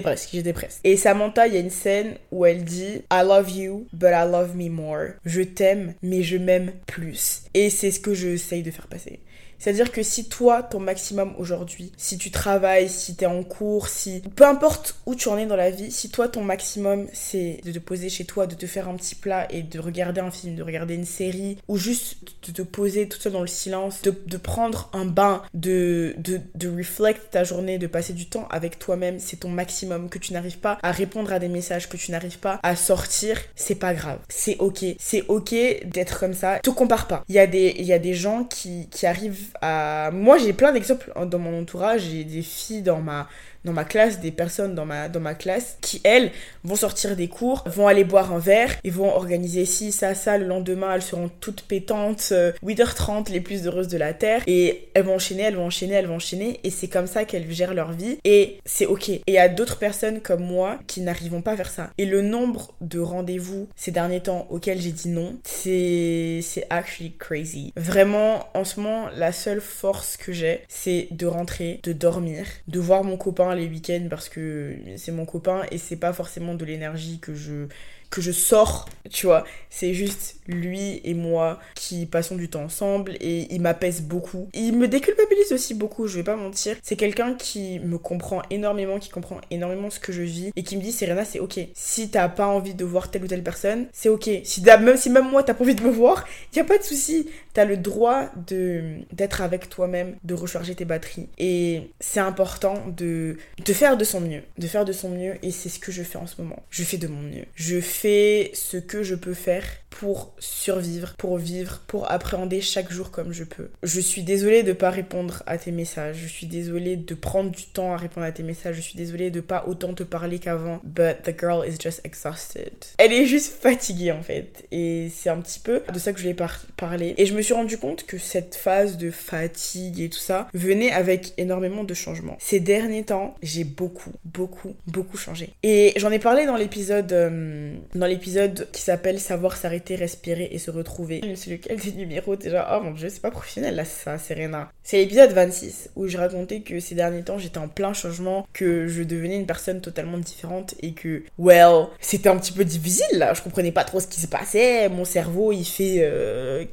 Speaker 1: Presque, j'y étais presque. Et Samantha, il y a une scène où elle dit I love you, but I love me more. Je t'aime, mais je m'aime plus. Et c'est ce que j'essaye de faire passer. C'est-à-dire que si toi, ton maximum aujourd'hui, si tu travailles, si tu es en cours, si... Peu importe où tu en es dans la vie, si toi, ton maximum, c'est de te poser chez toi, de te faire un petit plat et de regarder un film, de regarder une série, ou juste de te poser tout seul dans le silence, de, prendre un bain, de, de, de reflect ta journée, de passer du temps avec toi-même, c'est ton maximum. Que tu n'arrives pas à répondre à des messages, que tu n'arrives pas à sortir, c'est pas grave. C'est ok. C'est ok d'être comme ça. Te compare pas. Il y, a des, y a des gens qui, qui arrivent moi, j'ai plein d'exemples dans mon entourage. J'ai des filles dans ma dans ma classe, des personnes dans ma, dans ma classe qui, elles, vont sortir des cours, vont aller boire un verre, et vont organiser ci, ça, ça. Le lendemain, elles seront toutes pétantes, 8h30, euh, les plus heureuses de la Terre. Et elles vont enchaîner, elles vont enchaîner, elles vont enchaîner. Et c'est comme ça qu'elles gèrent leur vie. Et c'est ok. Et il y a d'autres personnes comme moi qui n'arrivent pas à faire ça. Et le nombre de rendez-vous ces derniers temps auxquels j'ai dit non, c'est actually crazy. Vraiment, en ce moment, la seule force que j'ai, c'est de rentrer, de dormir, de voir mon copain les week-ends parce que c'est mon copain et c'est pas forcément de l'énergie que je que je sors, tu vois. C'est juste lui et moi qui passons du temps ensemble et il m'apaise beaucoup. Il me déculpabilise aussi beaucoup, je vais pas mentir. C'est quelqu'un qui me comprend énormément, qui comprend énormément ce que je vis et qui me dit Serena, c'est ok. Si t'as pas envie de voir telle ou telle personne, c'est ok. Si même si même moi t'as pas envie de me voir, y a pas de souci. T'as le droit de d'être avec toi-même, de recharger tes batteries. Et c'est important de, de faire de son mieux. De faire de son mieux et c'est ce que je fais en ce moment. Je fais de mon mieux. Je fais ce que je peux faire pour survivre, pour vivre, pour appréhender chaque jour comme je peux. Je suis désolée de pas répondre à tes messages, je suis désolée de prendre du temps à répondre à tes messages, je suis désolée de pas autant te parler qu'avant, but the girl is just exhausted. Elle est juste fatiguée en fait, et c'est un petit peu de ça que je voulais parler. Et je me suis rendu compte que cette phase de fatigue et tout ça venait avec énormément de changements. Ces derniers temps, j'ai beaucoup, beaucoup, beaucoup changé. Et j'en ai parlé dans l'épisode euh, dans l'épisode qui s'appelle Savoir s'arrêter, respirer et se retrouver. C'est lequel des numéros déjà Oh mon dieu, c'est pas professionnel là, ça, Serena. C'est l'épisode 26 où je racontais que ces derniers temps j'étais en plein changement, que je devenais une personne totalement différente et que, well, c'était un petit peu difficile là. Je comprenais pas trop ce qui se passait. Mon cerveau il fait. Euh,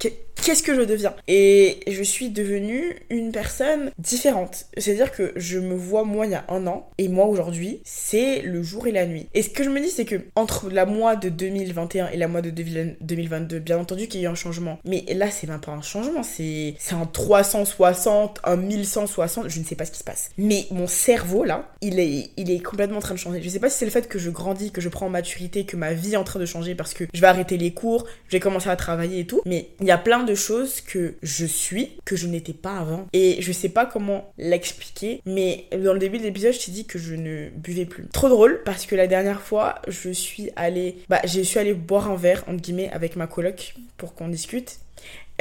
Speaker 1: qu'est-ce que je deviens? Et je suis devenue une personne différente. C'est-à-dire que je me vois moi il y a un an et moi aujourd'hui, c'est le jour et la nuit. Et ce que je me dis, c'est que entre la mois de 2021 et la mois de 2022, bien entendu qu'il y a eu un changement. Mais là, c'est même pas un changement, c'est un 360, un 1160, je ne sais pas ce qui se passe. Mais mon cerveau là, il est, il est complètement en train de changer. Je sais pas si c'est le fait que je grandis, que je prends en maturité, que ma vie est en train de changer parce que je vais arrêter les cours, je vais commencer à travailler et tout. Mais il y a plein de de choses que je suis que je n'étais pas avant. Et je sais pas comment l'expliquer, mais dans le début de l'épisode, je t'ai dit que je ne buvais plus. Trop drôle parce que la dernière fois, je suis allée, bah, je suis allée boire un verre, entre guillemets, avec ma coloc pour qu'on discute.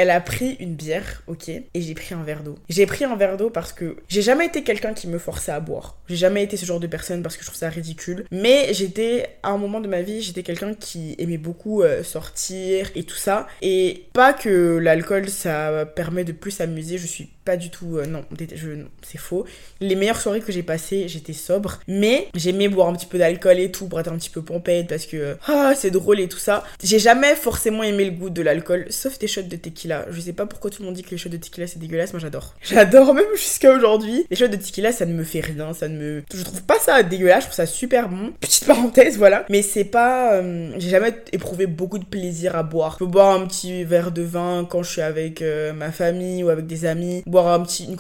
Speaker 1: Elle a pris une bière, ok, et j'ai pris un verre d'eau. J'ai pris un verre d'eau parce que j'ai jamais été quelqu'un qui me forçait à boire. J'ai jamais été ce genre de personne parce que je trouve ça ridicule. Mais j'étais, à un moment de ma vie, j'étais quelqu'un qui aimait beaucoup euh, sortir et tout ça. Et pas que l'alcool, ça permet de plus s'amuser, je suis pas du tout. euh, non, c'est faux. Les meilleures soirées que j'ai passées, j'étais sobre. Mais j'aimais boire un petit peu d'alcool et tout pour un petit peu pompette parce que ah, c'est drôle et tout ça. J'ai jamais forcément aimé le goût de l'alcool, sauf des shots de tequila. Je sais pas pourquoi tout le monde dit que les shots de tequila c'est dégueulasse, moi j'adore. J'adore même jusqu'à aujourd'hui. Les shots de tequila ça ne me fait rien, ça ne me. Je trouve pas ça dégueulasse, je trouve ça super bon. Petite parenthèse, voilà. Mais c'est pas. euh, J'ai jamais éprouvé beaucoup de plaisir à boire. Je peux boire un petit verre de vin quand je suis avec euh, ma famille ou avec des amis, boire une,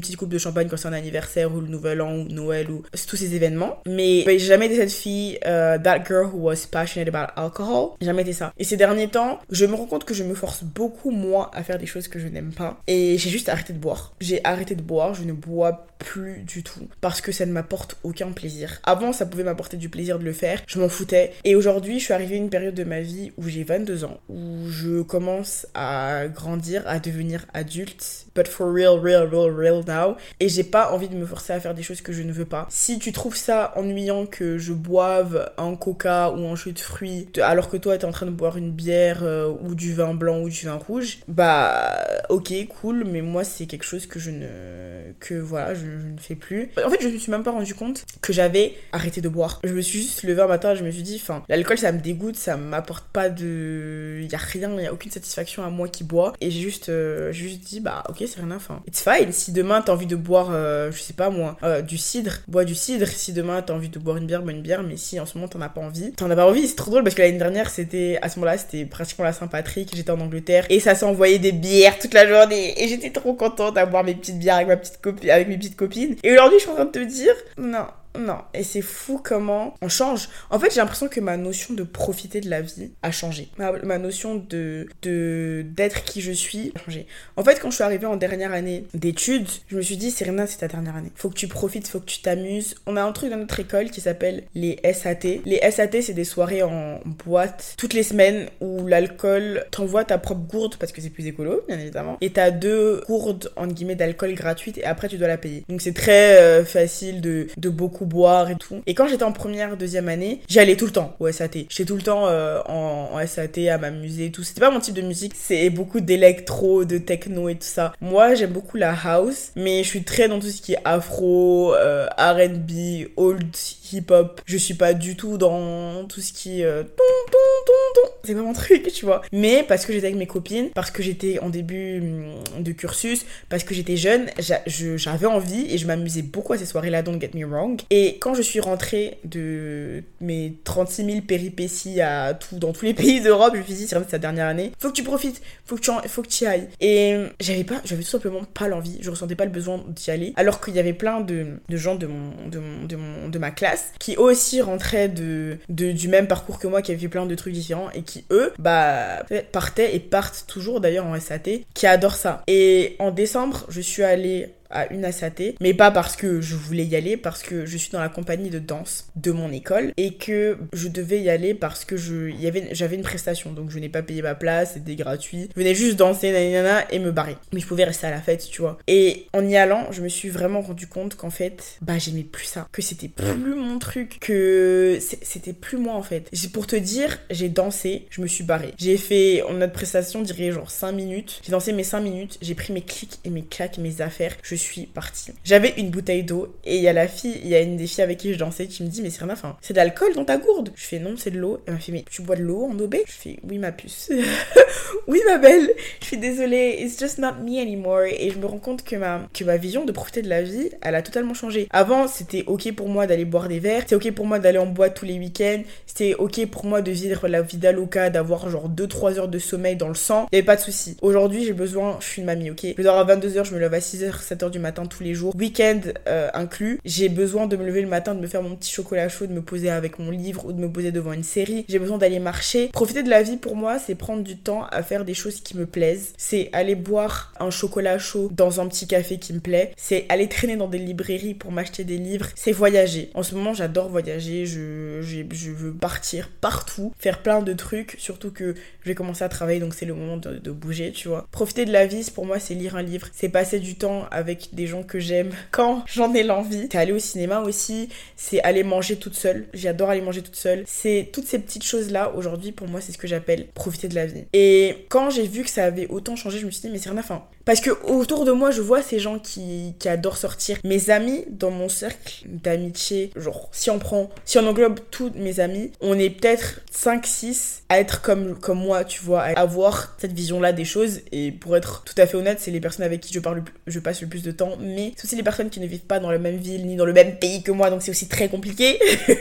Speaker 1: petite coupe de champagne quand c'est un anniversaire ou le nouvel an ou Noël ou tous ces événements. Mais j'ai jamais été cette fille, euh, that girl who was passionate about alcohol. J'ai jamais été ça. Et ces derniers temps, je me rends compte que je me force beaucoup moins à faire des choses que je n'aime pas. Et j'ai juste arrêté de boire. J'ai arrêté de boire, je ne bois plus du tout parce que ça ne m'apporte aucun plaisir. Avant, ça pouvait m'apporter du plaisir de le faire, je m'en foutais. Et aujourd'hui, je suis arrivée à une période de ma vie où j'ai 22 ans, où je commence à grandir, à devenir adulte, but for real, real, real, real now. Et j'ai pas envie de me forcer à faire des choses que je ne veux pas. Si tu trouves ça ennuyant que je boive un coca ou un jus de fruits, alors que toi t'es en train de boire une bière euh, ou du vin blanc ou du vin rouge, bah ok, cool, mais moi c'est quelque chose que je ne. que voilà, je, ne fais plus. En fait, je me suis même pas rendu compte que j'avais arrêté de boire. Je me suis juste levée un matin, je me suis dit, l'alcool ça me dégoûte, ça m'apporte pas de. Y a rien, y a aucune satisfaction à moi qui bois. Et j'ai juste, euh, juste dit, bah ok, c'est rien. It's fine. Si demain t'as envie de boire, euh, je sais pas moi, euh, du cidre, bois du cidre. Si demain t'as envie de boire une bière, bois une bière. Mais si en ce moment t'en as pas envie, t'en as pas envie. C'est trop drôle parce que l'année dernière, c'était à ce moment-là, c'était pratiquement la Saint-Patrick. J'étais en Angleterre et ça s'envoyait des bières toute la journée. Et j'étais trop contente d'avoir mes petites bières avec ma petite copine, avec mes petites copines. Et aujourd'hui, je suis en train de te dire, non, non, et c'est fou comment on change. En fait, j'ai l'impression que ma notion de profiter de la vie a changé. Ma, notion de d'être qui je suis a changé. En fait, quand je suis arrivée en dernière année d'études, je me suis dit, Serena, c'est ta dernière année. Faut que tu profites, faut que tu t'amuses. On a un truc dans notre école qui s'appelle les SAT. Les SAT, c'est des soirées en boîte toutes les semaines où l'alcool t'envoie ta propre gourde parce que c'est plus écolo, bien évidemment. Et t'as deux gourdes, guillemets, d'alcool gratuites et après tu dois la payer. Donc c'est très euh, facile de beaucoup boire et tout. Et quand j'étais en première, deuxième année, j'y allais tout le temps au SAT. J'étais tout le temps euh, en, SAT à m'amuser et tout. C'était pas mon type de musique, c'est beaucoup d'électro, de techno et tout ça. Moi, j'aime beaucoup la house, mais je suis très dans tout ce qui est afro, euh, R&B, old hip-hop. Je suis pas du tout dans tout ce qui est euh, ton, ton, ton. C'est pas mon truc, tu vois. Mais parce que j'étais avec mes copines, parce que j'étais en début hum, de cursus, parce que j'étais jeune, j'a- je- j'avais envie et je m'amusais beaucoup à ces soirées-là, don't get me wrong. Et quand je suis rentrée de mes 36 000 péripéties à tout, dans tous les pays d'Europe, je me suis dit, c'est sa dernière année, faut que tu profites, faut que tu, en- faut que tu y ailles. Et j'avais pas, j'avais tout simplement pas l'envie, je ressentais pas le besoin d'y aller, alors qu'il y avait plein de, gens de mon, de mon, de mon, de ma classe qui aussi rentraient de, de, du même parcours que moi, qui avaient fait plein de trucs différents et qui eux, bah, partaient et partent toujours d'ailleurs en SAT, qui adorent ça. Et en décembre, je suis allée à une ASAT, mais pas parce que je voulais y aller, parce que je suis dans la compagnie de danse de mon école et que je devais y aller parce que j'avais une prestation, donc je n'ai pas payé ma place, c'était gratuit. Je venais juste danser, nanana, et me barrer. Mais je pouvais rester à la fête, tu vois. Et en y allant, je me suis vraiment rendu compte qu'en fait, bah j'aimais plus ça, que c'était plus mon truc, que c'était plus moi en fait. Pour te dire, j'ai dansé, je me suis barrée. J'ai fait, notre prestation, je dirais genre 5 minutes. J'ai dansé mes 5 minutes, j'ai pris mes clics et mes claques, mes affaires, je suis partie. J'avais une bouteille d'eau et il y a la fille, il y a une des filles avec qui je dansais qui me dit mais c'est rien, enfin, c'est de l'alcool dans ta gourde. Je fais non, c'est de l'eau. Elle m'a fait mais tu bois de l'eau en obé Je fais oui ma puce. oui ma belle. Je suis désolée, it's just not me anymore et je me rends compte que ma que ma vision de profiter de la vie, elle a totalement changé. Avant, c'était OK pour moi d'aller boire des verres, c'était OK pour moi d'aller en boîte tous les week-ends, c'était OK pour moi de vivre la vie d'Aloca, d'avoir genre 2-3 heures de sommeil dans le sang. Il avait pas de souci. Aujourd'hui, j'ai besoin, je suis une mamie, OK? Je dors à 22h, je me lève à 6h, 7h 6h du matin tous les jours, week-end euh, inclus. J'ai besoin de me lever le matin, de me faire mon petit chocolat chaud, de me poser avec mon livre ou de me poser devant une série. J'ai besoin d'aller marcher. Profiter de la vie pour moi, c'est prendre du temps à faire des choses qui me plaisent. C'est aller boire un chocolat chaud dans un petit café qui me plaît. C'est aller traîner dans des librairies pour m'acheter des livres. C'est voyager. En ce moment, j'adore voyager. Je, je veux partir partout, faire plein de trucs. Surtout que je vais commencer à travailler, donc c'est le moment de, bouger, tu vois. Profiter de la vie, pour moi, c'est lire un livre. C'est passer du temps avec des gens que j'aime quand j'en ai l'envie. C'est aller au cinéma aussi. C'est aller manger toute seule. J'adore aller manger toute seule. C'est toutes ces petites choses-là, aujourd'hui, pour moi, c'est ce que j'appelle profiter de la vie. Et quand j'ai vu que ça avait autant changé, je me suis dit, mais c'est rien à fin. Parce que autour de moi, je vois ces gens qui, qui adorent sortir. Mes amis, dans mon cercle d'amitié, genre, si on prend, si on englobe tous mes amis, on est peut-être 5-6 à être comme, comme moi, tu vois, à avoir cette vision-là des choses. Et pour être tout à fait honnête, c'est les personnes avec qui je parle, je passe le plus de temps. Mais c'est aussi les personnes qui ne vivent pas dans la même ville ni dans le même pays que moi, donc c'est aussi très compliqué.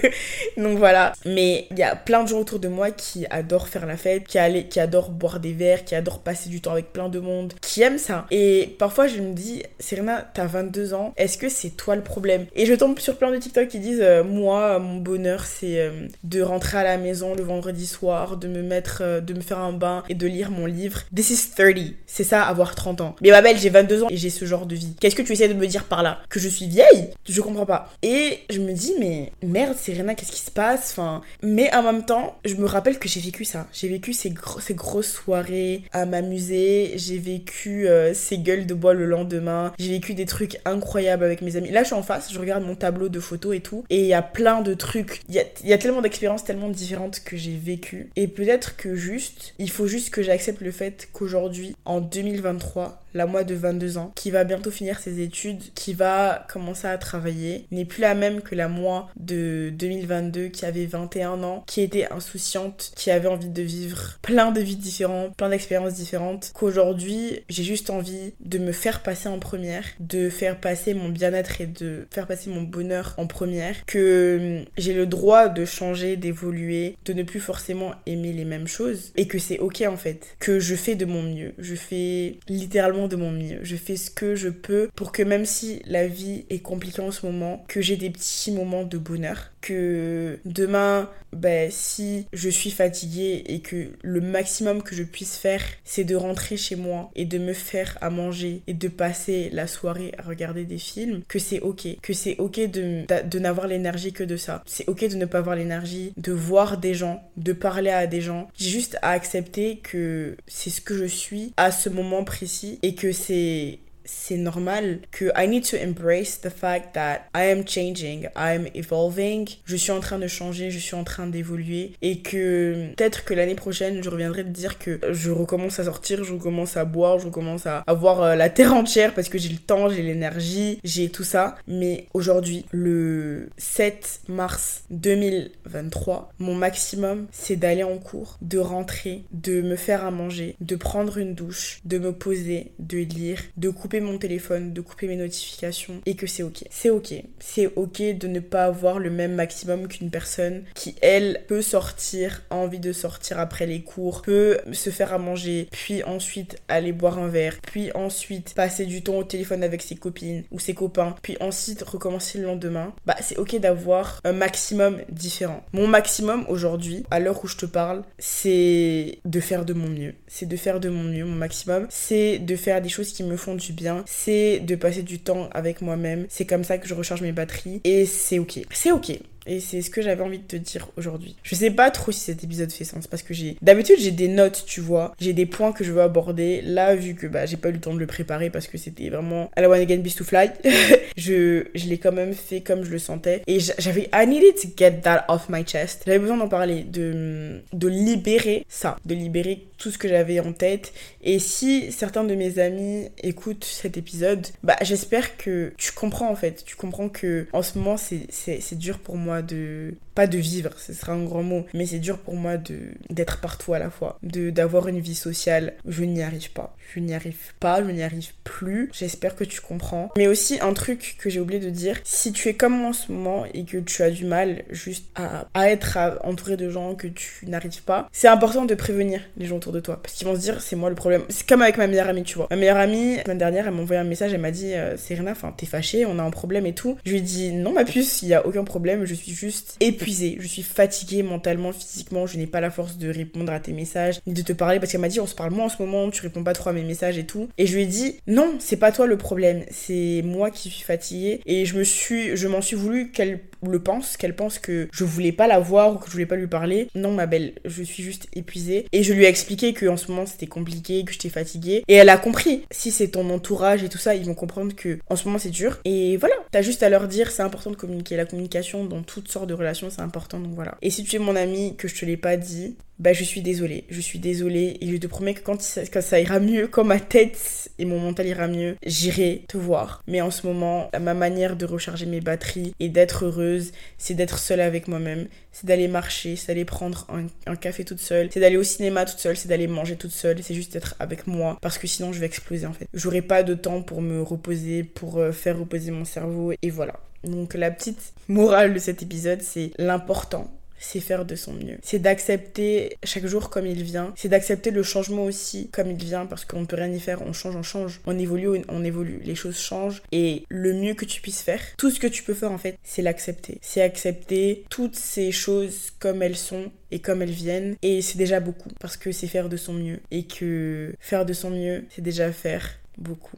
Speaker 1: donc voilà. Mais il y a plein de gens autour de moi qui adorent faire la fête, qui, qui adorent boire des verres, qui adorent passer du temps avec plein de monde, qui aiment ça et parfois, je me dis, Serena, t'as 22 ans, est-ce que c'est toi le problème? Et je tombe sur plein de TikTok qui disent, euh, moi, mon bonheur, c'est euh, de rentrer à la maison le vendredi soir, de me mettre, euh, de me faire un bain et de lire mon livre. This is 30. C'est ça, avoir 30 ans. Mais ma belle, j'ai 22 ans et j'ai ce genre de vie. Qu'est-ce que tu essaies de me dire par là? Que je suis vieille? Je comprends pas. Et je me dis, mais merde, Serena, qu'est-ce qui se passe? Enfin, mais en même temps, je me rappelle que j'ai vécu ça. J'ai vécu ces, ces grosses soirées à m'amuser. J'ai vécu euh, ces gueules de bois le lendemain. J'ai vécu des trucs incroyables avec mes amis. Là, je suis en face, je regarde mon tableau de photos et tout. Et il y a plein de trucs. Il y y a, tellement d'expériences tellement différentes que j'ai vécues. Et peut-être que juste, il faut juste que j'accepte le fait qu'aujourd'hui, en 2023, la moi de 22 ans, qui va bientôt finir ses études, qui va commencer à travailler, n'est plus la même que la moi de 2022 qui avait 21 ans, qui était insouciante, qui avait envie de vivre plein de vies différentes, plein d'expériences différentes, qu'aujourd'hui j'ai juste envie de me faire passer en première, de faire passer mon bien-être et de faire passer mon bonheur en première, que hum, j'ai le droit de changer, d'évoluer, de ne plus forcément aimer les mêmes choses et que c'est ok en fait, que je fais de mon mieux, je fais littéralement de mon mieux. Je fais ce que je peux pour que même si la vie est compliquée en ce moment, que j'ai des petits moments de bonheur. Que demain, ben, si je suis fatiguée et que le maximum que je puisse faire, c'est de rentrer chez moi et de me faire à manger et de passer la soirée à regarder des films, que c'est ok. Que c'est ok de, de n'avoir l'énergie que de ça. C'est ok de ne pas avoir l'énergie de voir des gens, de parler à des gens. J'ai juste à accepter que c'est ce que je suis à ce moment précis et que c'est c'est normal que I need to embrace the fact that I am changing, I am evolving, je suis en train de changer, je suis en train d'évoluer et que peut-être que l'année prochaine je reviendrai te dire que je recommence à sortir, je recommence à boire, je recommence à avoir euh, la terre entière parce que j'ai le temps, j'ai l'énergie, j'ai tout ça. Mais aujourd'hui, le 7 mars 2023, mon maximum c'est d'aller en cours, de rentrer, de me faire à manger, de prendre une douche, de me poser, de lire, de couper mon téléphone, de couper mes notifications et que c'est ok. C'est ok. C'est ok de ne pas avoir le même maximum qu'une personne qui, elle, peut sortir, a envie de sortir après les cours, peut se faire à manger, puis ensuite aller boire un verre, puis ensuite passer du temps au téléphone avec ses copines ou ses copains, puis ensuite recommencer le lendemain. Bah, c'est ok d'avoir un maximum différent. Mon maximum aujourd'hui, à l'heure où je te parle, c'est de faire de mon mieux. C'est de faire de mon mieux. Mon maximum, c'est de faire des choses qui me font du bien c'est de passer du temps avec moi-même. C'est comme ça que je recharge mes batteries et c'est ok. C'est ok. Et c'est ce que j'avais envie de te dire aujourd'hui. Je sais pas trop si cet épisode fait sens parce que j'ai. D'habitude, j'ai des notes, tu vois. J'ai des points que je veux aborder. Là, vu que bah, j'ai pas eu le temps de le préparer parce que c'était vraiment à la One Again Beast to Fly, je, l'ai quand même fait comme je le sentais. Et j'avais. I needed to get that off my chest. J'avais besoin d'en parler, de libérer ça, de libérer tout ce que j'avais en tête. Et si certains de mes amis écoutent cet épisode, bah j'espère que tu comprends en fait. Tu comprends que en ce moment c'est dur pour moi de pas de vivre, ce sera un grand mot, mais c'est dur pour moi de d'être partout à la fois, de d'avoir une vie sociale. Je n'y arrive pas. Je n'y arrive pas, je n'y arrive plus. J'espère que tu comprends. Mais aussi un truc que j'ai oublié de dire, si tu es comme moi en ce moment et que tu as du mal juste à, à être entouré de gens que tu n'arrives pas, c'est important de prévenir les gens autour de toi parce qu'ils vont se dire c'est moi le problème. C'est comme avec ma meilleure amie, tu vois. Ma meilleure amie, la semaine dernière, elle m'a envoyé un message, elle m'a dit euh, Serena, enfin t'es fâchée, on a un problème et tout. Je lui ai dit non ma puce, il y a aucun problème, je suis juste épuisée, je suis fatiguée mentalement, physiquement, je n'ai pas la force de répondre à tes messages ni de te parler parce qu'elle m'a dit on se parle moins en ce moment, tu réponds pas trop à mes messages et tout. Et je lui ai dit non, c'est pas toi le problème, c'est moi qui suis fatiguée et je me suis je m'en suis voulu qu'elle le pense, qu'elle pense que je voulais pas la voir ou que je voulais pas lui parler. Non, ma belle, je suis juste épuisée. Et je lui ai expliqué que en ce moment c'était compliqué, que j'étais fatiguée. Et elle a compris. Si c'est ton entourage et tout ça, ils vont comprendre que en ce moment c'est dur. Et voilà, t'as juste à leur dire, c'est important de communiquer. La communication dans toutes sortes de relations, important. Donc voilà. Et si tu es mon ami, que je te l'ai pas dit, bah je suis désolée, je suis désolée et je te promets que quand ça, ira mieux, quand ma tête et mon mental ira mieux, j'irai te voir. Mais en ce moment, ma manière de recharger mes batteries et d'être heureuse, c'est d'être seule avec moi-même, c'est d'aller marcher, c'est d'aller prendre un, café toute seule, c'est d'aller au cinéma toute seule, c'est d'aller manger toute seule, c'est juste d'être avec moi parce que sinon je vais exploser en fait. J'aurai pas de temps pour me reposer, pour euh, faire reposer mon cerveau et voilà. Donc la petite morale de cet épisode, c'est l'important c'est faire de son mieux. C'est d'accepter chaque jour comme il vient. C'est d'accepter le changement aussi comme il vient parce qu'on ne peut rien y faire. On change, on change. On évolue, on évolue. Les choses changent. Et le mieux que tu puisses faire, tout ce que tu peux faire en fait, c'est l'accepter. C'est accepter toutes ces choses comme elles sont et comme elles viennent. Et c'est déjà beaucoup parce que c'est faire de son mieux. Et que faire de son mieux, c'est déjà faire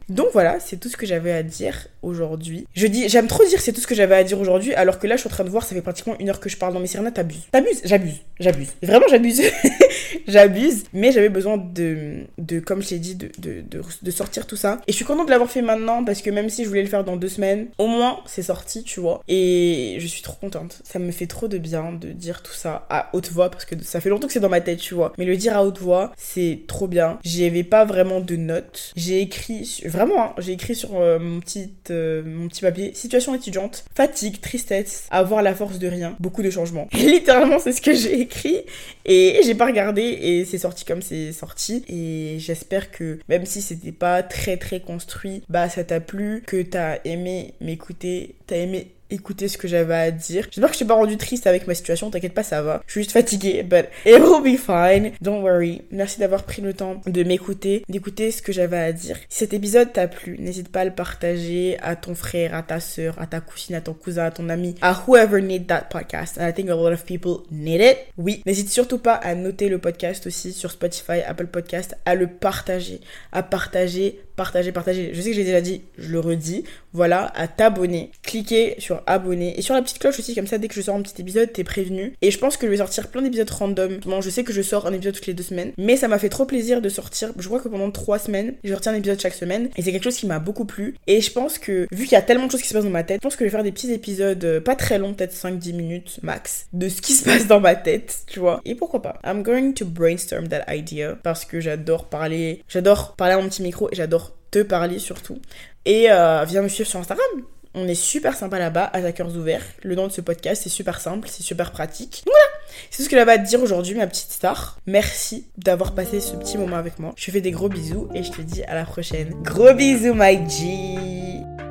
Speaker 1: Donc voilà, c'est tout ce que j'avais à dire aujourd'hui. Je dis, j'aime trop dire c'est tout ce que j'avais à dire aujourd'hui, alors que là je suis en train de voir, ça fait pratiquement une heure que je parle dans mes Serena, t'abuses. T'abuses, j'abuse, j'abuse. Vraiment j'abuse. j'abuse, mais j'avais besoin de, comme je t'ai dit, de, sortir tout ça. Et je suis contente de l'avoir fait maintenant, parce que même si je voulais le faire dans deux semaines, au moins c'est sorti, tu vois. Et je suis trop contente. Ça me fait trop de bien de dire tout ça à haute voix, parce que ça fait longtemps que c'est dans ma tête, tu vois. Mais le dire à haute voix, c'est trop bien. J'y avais pas vraiment de notes. J'ai écrit vraiment, hein, j'ai écrit sur euh, mon, petit, euh, mon petit papier, situation étudiante, fatigue, tristesse, avoir la force de rien, beaucoup de changements. littéralement, c'est ce que j'ai écrit et j'ai pas regardé et c'est sorti comme c'est sorti. Et j'espère que même si c'était pas très très construit, bah ça t'a plu, que t'as aimé m'écouter, t'as aimé écouter ce que j'avais à dire. J'espère que je t'ai pas rendu triste avec ma situation, t'inquiète pas, ça va. Je suis juste fatiguée, but it will be fine. Don't worry. Merci d'avoir pris le temps de m'écouter, d'écouter ce que j'avais à dire. Si cet épisode t'a plu, n'hésite pas à le partager à ton frère, à ta soeur, à ta cousine, à ton cousin, à ton ami, à whoever need that podcast. And I think a lot of people need it. Oui, n'hésite surtout pas à noter le podcast aussi sur Spotify, Apple Podcast, à le partager, à partager partager, partager. Je sais que j'ai déjà dit, je le redis. Voilà, à t'abonner. Cliquez sur abonner et sur la petite cloche aussi, comme ça, dès que je sors un petit épisode, t'es prévenu. Et je pense que je vais sortir plein d'épisodes random. Bon, je sais que je sors un épisode toutes les deux semaines, mais ça m'a fait trop plaisir de sortir. Je crois que pendant trois semaines, je retiens un épisode chaque semaine et c'est quelque chose qui m'a beaucoup plu. Et je pense que, vu qu'il y a tellement de choses qui se passent dans ma tête, je pense que je vais faire des petits épisodes euh, pas très longs, peut-être 5-10 minutes max, de ce qui se passe dans ma tête, tu vois. Et pourquoi pas I'm going to brainstorm that idea parce que j'adore parler, j'adore parler à mon petit micro et j'adore te parler surtout. Et euh, viens me suivre sur Instagram. On est super sympa là-bas, à cœurs ouverts. Le nom de ce podcast, c'est super simple, c'est super pratique. voilà, c'est ce que j'avais à te dire aujourd'hui, ma petite star. Merci d'avoir passé ce petit moment avec moi. Je te fais des gros bisous et je te dis à la prochaine. Gros bisous, my G.